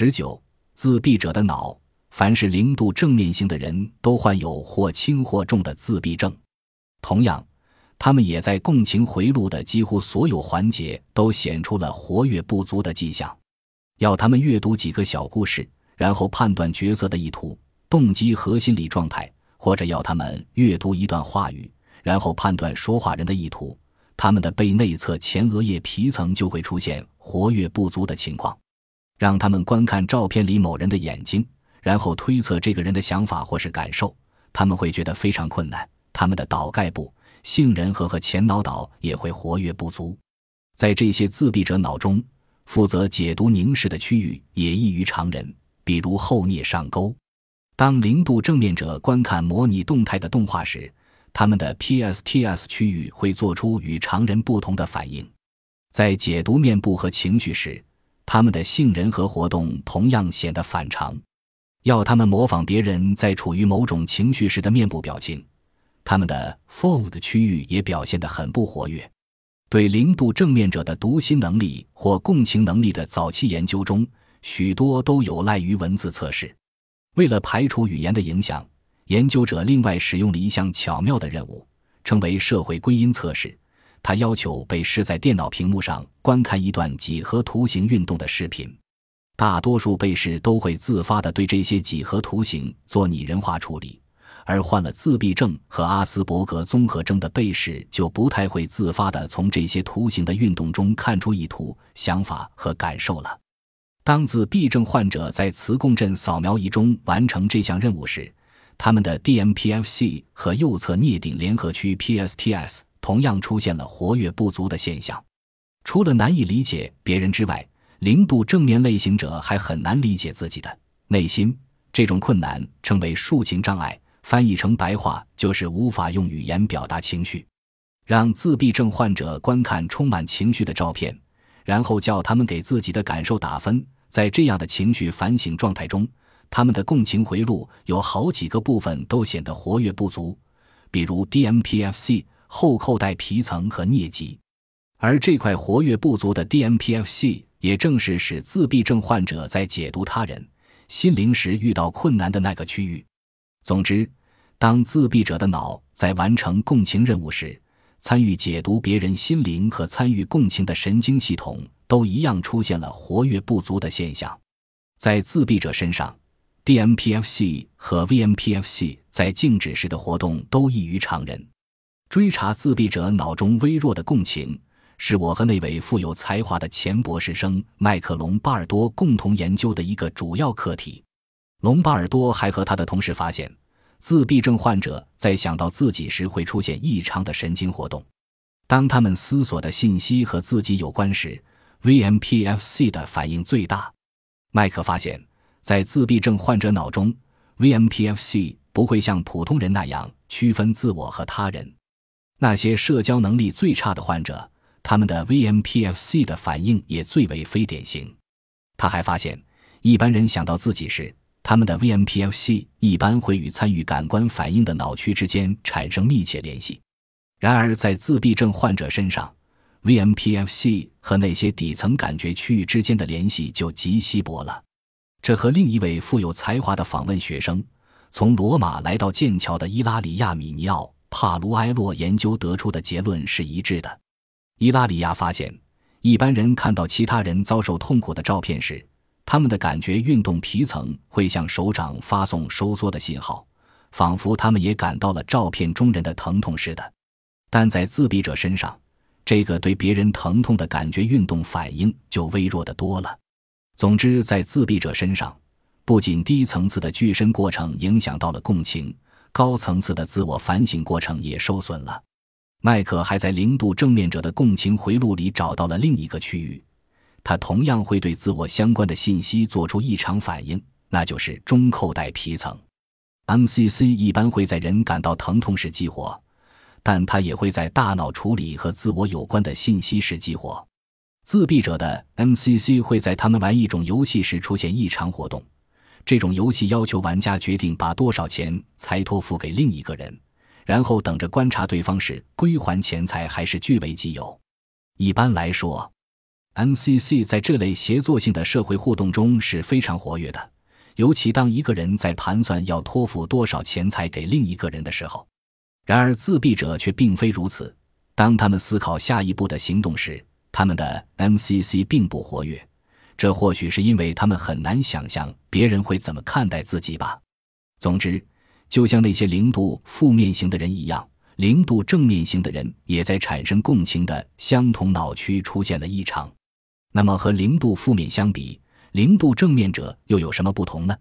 十九，自闭者的脑，凡是零度正面性的人都患有或轻或重的自闭症。同样，他们也在共情回路的几乎所有环节都显出了活跃不足的迹象。要他们阅读几个小故事，然后判断角色的意图、动机和心理状态，或者要他们阅读一段话语，然后判断说话人的意图。他们的背内侧前额叶皮层就会出现活跃不足的情况，让他们观看照片里某人的眼睛，然后推测这个人的想法或是感受，他们会觉得非常困难。他们的岛盖部、杏仁核和前脑岛也会活跃不足。在这些自闭者脑中，负责解读凝视的区域也异于常人，比如后颞上沟。当零度正面者观看模拟动态的动画时，他们的 PSTS 区域会做出与常人不同的反应，在解读面部和情绪时，他们的杏仁核活动同样显得反常。要他们模仿别人在处于某种情绪时的面部表情，他们的 fold 区域也表现得很不活跃。对零度正面者的读心能力或共情能力的早期研究中，许多都有赖于文字测试。为了排除语言的影响。研究者另外使用了一项巧妙的任务，称为社会归因测试。他要求被试在电脑屏幕上观看一段几何图形运动的视频。大多数被试都会自发地对这些几何图形做拟人化处理，而患了自闭症和阿斯伯格综合征的被试就不太会自发地从这些图形的运动中看出意图、想法和感受了。当自闭症患者在磁共振扫描仪中完成这项任务时，他们的 DMPFC 和右侧颞顶联合区 PSTS 同样出现了活跃不足的现象。除了难以理解别人之外，零度正面类型者还很难理解自己的内心。这种困难称为抒情障碍，翻译成白话就是无法用语言表达情绪。让自闭症患者观看充满情绪的照片，然后叫他们给自己的感受打分。在这样的情绪反省状态中。他们的共情回路有好几个部分都显得活跃不足，比如 DMPFC 后扣带皮层和颞肌，而这块活跃不足的 DMPFC 也正是使自闭症患者在解读他人心灵时遇到困难的那个区域。总之，当自闭者的脑在完成共情任务时，参与解读别人心灵和参与共情的神经系统都一样出现了活跃不足的现象，在自闭者身上。DMPFC 和 VMPFC 在静止时的活动都异于常人。追查自闭者脑中微弱的共情，是我和那位富有才华的前博士生麦克隆巴尔多共同研究的一个主要课题。隆巴尔多还和他的同事发现，自闭症患者在想到自己时会出现异常的神经活动。当他们思索的信息和自己有关时，VMPFC 的反应最大。麦克发现。在自闭症患者脑中，VMPFC 不会像普通人那样区分自我和他人。那些社交能力最差的患者，他们的 VMPFC 的反应也最为非典型。他还发现，一般人想到自己时，他们的 VMPFC 一般会与参与感官反应的脑区之间产生密切联系。然而，在自闭症患者身上，VMPFC 和那些底层感觉区域之间的联系就极稀薄了。这和另一位富有才华的访问学生从罗马来到剑桥的伊拉里亚·米尼奥·帕卢埃洛研究得出的结论是一致的。伊拉里亚发现，一般人看到其他人遭受痛苦的照片时，他们的感觉运动皮层会向手掌发送收缩的信号，仿佛他们也感到了照片中人的疼痛似的。但在自闭者身上，这个对别人疼痛的感觉运动反应就微弱的多了。总之，在自闭者身上，不仅低层次的具身过程影响到了共情，高层次的自我反省过程也受损了。麦克还在零度正面者的共情回路里找到了另一个区域，他同样会对自我相关的信息做出异常反应，那就是中扣带皮层。MCC 一般会在人感到疼痛时激活，但它也会在大脑处理和自我有关的信息时激活。自闭者的 MCC 会在他们玩一种游戏时出现异常活动。这种游戏要求玩家决定把多少钱财托付给另一个人，然后等着观察对方是归还钱财还是据为己有。一般来说，NCC 在这类协作性的社会互动中是非常活跃的，尤其当一个人在盘算要托付多少钱财给另一个人的时候。然而，自闭者却并非如此。当他们思考下一步的行动时，他们的 MCC 并不活跃。这或许是因为他们很难想象别人会怎么看待自己吧。总之，就像那些零度负面型的人一样，零度正面型的人也在产生共情的相同脑区出现了异常。那么，和零度负面相比，零度正面者又有什么不同呢？